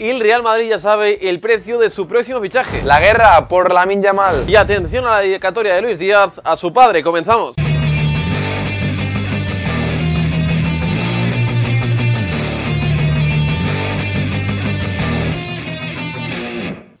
Y el Real Madrid ya sabe el precio de su próximo fichaje. La guerra por la Yamal. Y atención a la dedicatoria de Luis Díaz a su padre. Comenzamos.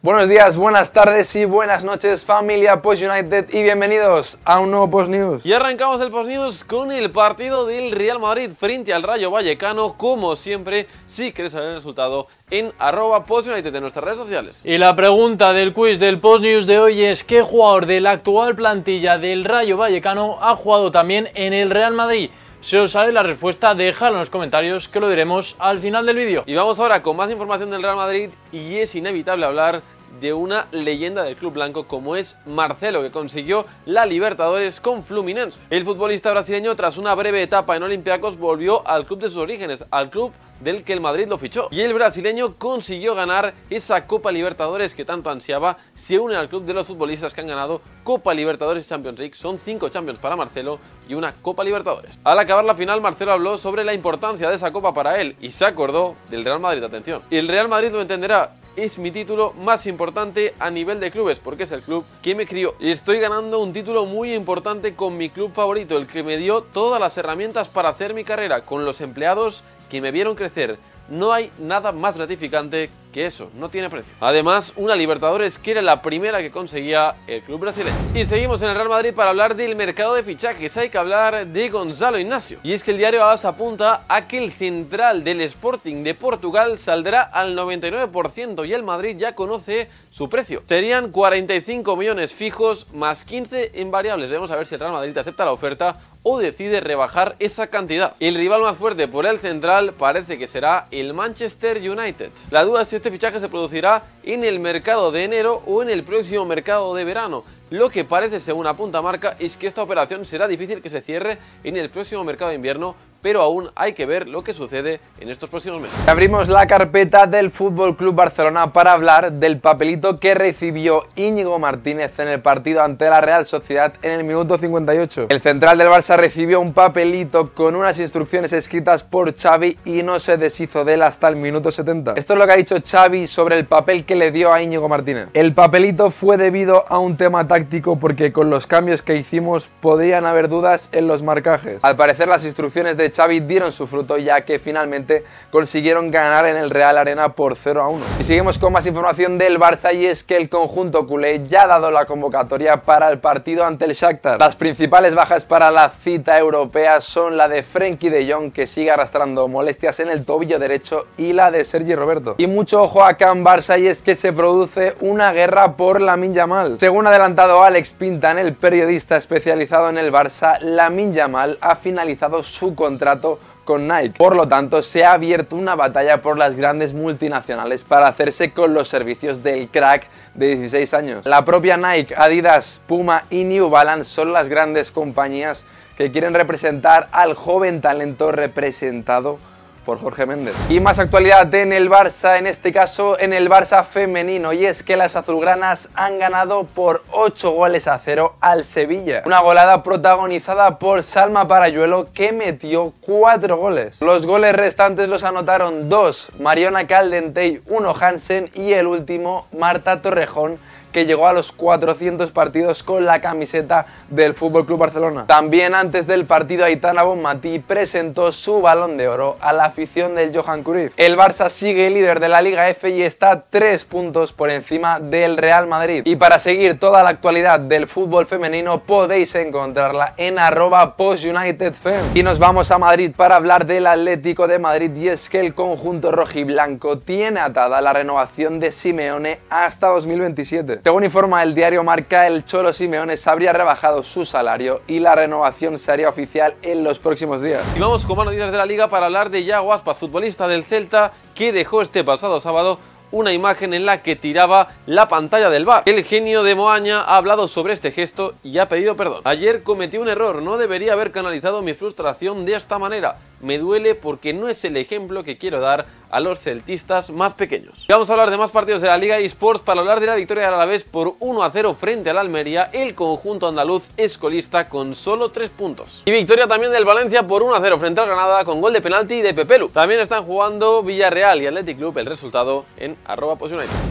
Buenos días, buenas tardes y buenas noches familia Post United y bienvenidos a un nuevo Post News. Y arrancamos el Post News con el partido del Real Madrid frente al Rayo Vallecano, como siempre, si quieres saber el resultado en arroba Post United en nuestras redes sociales. Y la pregunta del quiz del Post News de hoy es ¿qué jugador de la actual plantilla del Rayo Vallecano ha jugado también en el Real Madrid? Si os sabe la respuesta, déjalo en los comentarios que lo diremos al final del vídeo. Y vamos ahora con más información del Real Madrid y es inevitable hablar de una leyenda del club blanco como es Marcelo, que consiguió la Libertadores con Fluminense. El futbolista brasileño, tras una breve etapa en Olympiacos, volvió al club de sus orígenes, al club del que el Madrid lo fichó. Y el brasileño consiguió ganar esa Copa Libertadores que tanto ansiaba. Se une al club de los futbolistas que han ganado Copa Libertadores y Champions League. Son cinco Champions para Marcelo y una Copa Libertadores. Al acabar la final, Marcelo habló sobre la importancia de esa Copa para él y se acordó del Real Madrid. Atención. Y el Real Madrid lo entenderá es mi título más importante a nivel de clubes, porque es el club que me crió. Y estoy ganando un título muy importante con mi club favorito, el que me dio todas las herramientas para hacer mi carrera, con los empleados que me vieron crecer. No hay nada más gratificante que eso, no tiene precio. Además, una Libertadores que era la primera que conseguía el club brasileño. Y seguimos en el Real Madrid para hablar del mercado de fichajes. Hay que hablar de Gonzalo Ignacio. Y es que el diario AS apunta a que el central del Sporting de Portugal saldrá al 99% y el Madrid ya conoce su precio. Serían 45 millones fijos más 15 en variables. Vamos a ver si el Real Madrid acepta la oferta o decide rebajar esa cantidad. El rival más fuerte por el central parece que será el Manchester United. La duda es si este fichaje se producirá en el mercado de enero o en el próximo mercado de verano. Lo que parece, según apunta marca, es que esta operación será difícil que se cierre en el próximo mercado de invierno pero aún hay que ver lo que sucede en estos próximos meses. Abrimos la carpeta del Fútbol Club Barcelona para hablar del papelito que recibió Íñigo Martínez en el partido ante la Real Sociedad en el minuto 58. El central del Barça recibió un papelito con unas instrucciones escritas por Xavi y no se deshizo de él hasta el minuto 70. Esto es lo que ha dicho Xavi sobre el papel que le dio a Íñigo Martínez. El papelito fue debido a un tema táctico porque con los cambios que hicimos podían haber dudas en los marcajes. Al parecer las instrucciones de Xavi dieron su fruto ya que finalmente consiguieron ganar en el Real Arena por 0 a 1. Y seguimos con más información del Barça y es que el conjunto culé ya ha dado la convocatoria para el partido ante el Shakhtar. Las principales bajas para la cita europea son la de Frenkie de Jong que sigue arrastrando molestias en el tobillo derecho y la de Sergi Roberto. Y mucho ojo acá en Barça y es que se produce una guerra por la Yamal. Según adelantado Alex Pintan, el periodista especializado en el Barça, la Yamal ha finalizado su contrato contrato con Nike. Por lo tanto, se ha abierto una batalla por las grandes multinacionales para hacerse con los servicios del crack de 16 años. La propia Nike, Adidas, Puma y New Balance son las grandes compañías que quieren representar al joven talento representado por Jorge Méndez. Y más actualidad en el Barça, en este caso en el Barça femenino, y es que las azulgranas han ganado por 8 goles a 0 al Sevilla. Una golada protagonizada por Salma Parayuelo que metió 4 goles. Los goles restantes los anotaron dos, Mariona Caldentey, uno Hansen y el último Marta Torrejón que llegó a los 400 partidos con la camiseta del Fútbol Club Barcelona. También antes del partido Aitana Bonmatí presentó su balón de oro a la afición del Johan Cruyff. El Barça sigue líder de la Liga F y está 3 puntos por encima del Real Madrid. Y para seguir toda la actualidad del fútbol femenino podéis encontrarla en arroba postunitedfem. Y nos vamos a Madrid para hablar del Atlético de Madrid y es que el conjunto rojiblanco tiene atada la renovación de Simeone hasta 2027. Según informa el diario Marca, el Cholo Simeones habría rebajado su salario y la renovación sería oficial en los próximos días. Y vamos con más noticias de la liga para hablar de Yago Aspas, futbolista del Celta, que dejó este pasado sábado una imagen en la que tiraba la pantalla del bar. El genio de Moaña ha hablado sobre este gesto y ha pedido perdón. Ayer cometí un error, no debería haber canalizado mi frustración de esta manera. Me duele porque no es el ejemplo que quiero dar a los celtistas más pequeños. Vamos a hablar de más partidos de la Liga eSports para hablar de la victoria del Alavés por 1 a 0 frente al Almería, el conjunto andaluz es colista con solo 3 puntos. Y victoria también del Valencia por 1 a 0 frente al Granada con gol de penalti de Pepelu. También están jugando Villarreal y Athletic Club, el resultado en arroba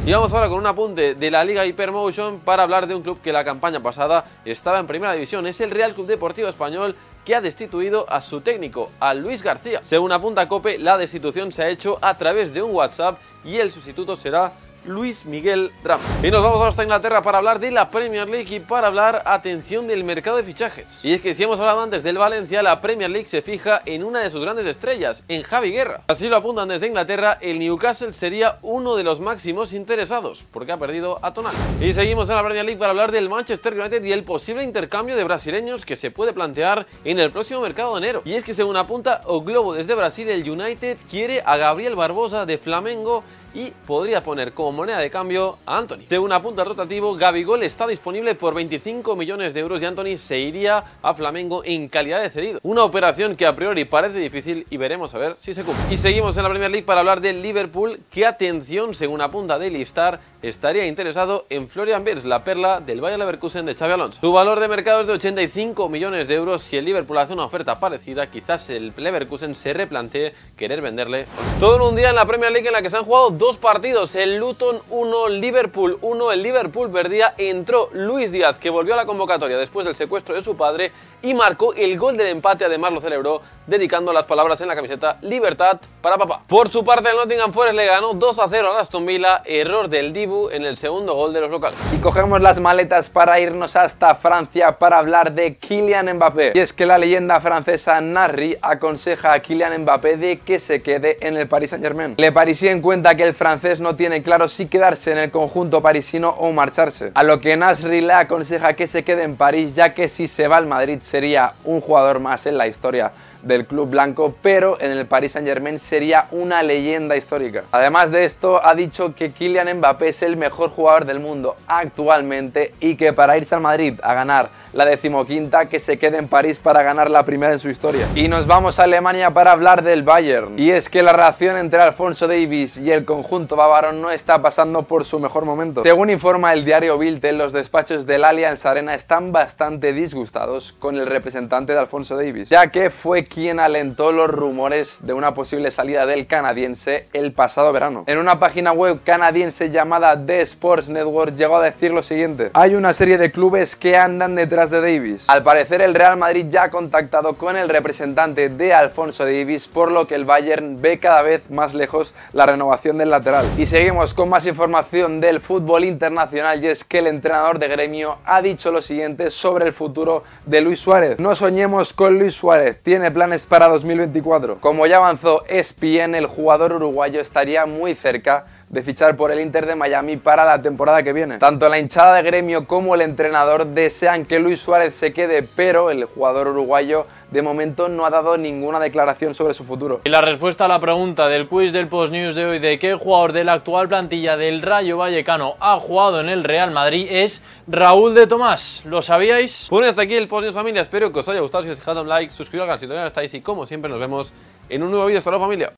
Y vamos ahora con un apunte de la Liga Hypermotion para hablar de un club que la campaña pasada estaba en primera división, es el Real Club Deportivo Español que ha destituido a su técnico, a Luis García. Según apunta Cope, la destitución se ha hecho a través de un WhatsApp y el sustituto será Luis Miguel Ramos. Y nos vamos hasta Inglaterra para hablar de la Premier League y para hablar, atención, del mercado de fichajes. Y es que si hemos hablado antes del Valencia, la Premier League se fija en una de sus grandes estrellas, en Javi Guerra. Así lo apuntan desde Inglaterra, el Newcastle sería uno de los máximos interesados, porque ha perdido a Tonal. Y seguimos en la Premier League para hablar del Manchester United y el posible intercambio de brasileños que se puede plantear en el próximo mercado de enero. Y es que según apunta O Globo desde Brasil, el United quiere a Gabriel Barbosa de Flamengo y podría poner como moneda de cambio a Anthony. Según apunta el rotativo, Gabigol está disponible por 25 millones de euros y Anthony se iría a Flamengo en calidad de cedido. Una operación que a priori parece difícil y veremos a ver si se cumple. Y seguimos en la Premier League para hablar del Liverpool, que atención, según apunta Daily Star, estaría interesado en Florian Wirtz, la perla del Bayer Leverkusen de Xavi Alonso. Su valor de mercado es de 85 millones de euros. Si el Liverpool hace una oferta parecida, quizás el Leverkusen se replantee querer venderle. Todo en un día en la Premier League en la que se han jugado dos partidos. El Luton 1, Liverpool 1. El Liverpool perdía. Entró Luis Díaz, que volvió a la convocatoria después del secuestro de su padre y marcó el gol del empate. Además lo celebró dedicando las palabras en la camiseta Libertad para papá. Por su parte, el Nottingham Forest le ganó 2 a 0 a Aston Villa. Error del En el segundo gol de los locales. Y cogemos las maletas para irnos hasta Francia para hablar de Kylian Mbappé. Y es que la leyenda francesa Narri aconseja a Kylian Mbappé de que se quede en el Paris Saint Germain. Le Parisien cuenta que el francés no tiene claro si quedarse en el conjunto parisino o marcharse. A lo que Nasri le aconseja que se quede en París ya que si se va al Madrid sería un jugador más en la historia del club blanco, pero en el Paris Saint Germain sería una leyenda histórica. Además de esto, ha dicho que Kylian Mbappé es el mejor jugador del mundo actualmente y que para irse al Madrid a ganar la decimoquinta, que se quede en París para ganar la primera en su historia. Y nos vamos a Alemania para hablar del Bayern. Y es que la relación entre Alfonso Davis y el conjunto bávaro no está pasando por su mejor momento. Según informa el diario Bild, los despachos del Allianz Arena están bastante disgustados con el representante de Alfonso Davis, ya que fue quien alentó los rumores de una posible salida del canadiense el pasado verano. En una página web canadiense llamada The Sports Network llegó a decir lo siguiente: Hay una serie de clubes que andan detrás de Davis. Al parecer el Real Madrid ya ha contactado con el representante de Alfonso Davis, por lo que el Bayern ve cada vez más lejos la renovación del lateral. Y seguimos con más información del fútbol internacional y es que el entrenador de gremio ha dicho lo siguiente sobre el futuro de Luis Suárez. No soñemos con Luis Suárez, tiene planes para 2024. Como ya avanzó ESPN, el jugador uruguayo estaría muy cerca de fichar por el Inter de Miami para la temporada que viene. Tanto la hinchada de gremio como el entrenador desean que Luis Suárez se quede, pero el jugador uruguayo de momento no ha dado ninguna declaración sobre su futuro. Y la respuesta a la pregunta del quiz del Post News de hoy de qué jugador de la actual plantilla del Rayo Vallecano ha jugado en el Real Madrid es Raúl de Tomás. ¿Lo sabíais? Bueno, hasta aquí el Post News familia. Espero que os haya gustado. Si os dejado un like, suscribiros al canal si todavía no estáis y como siempre nos vemos en un nuevo vídeo. Hasta luego familia.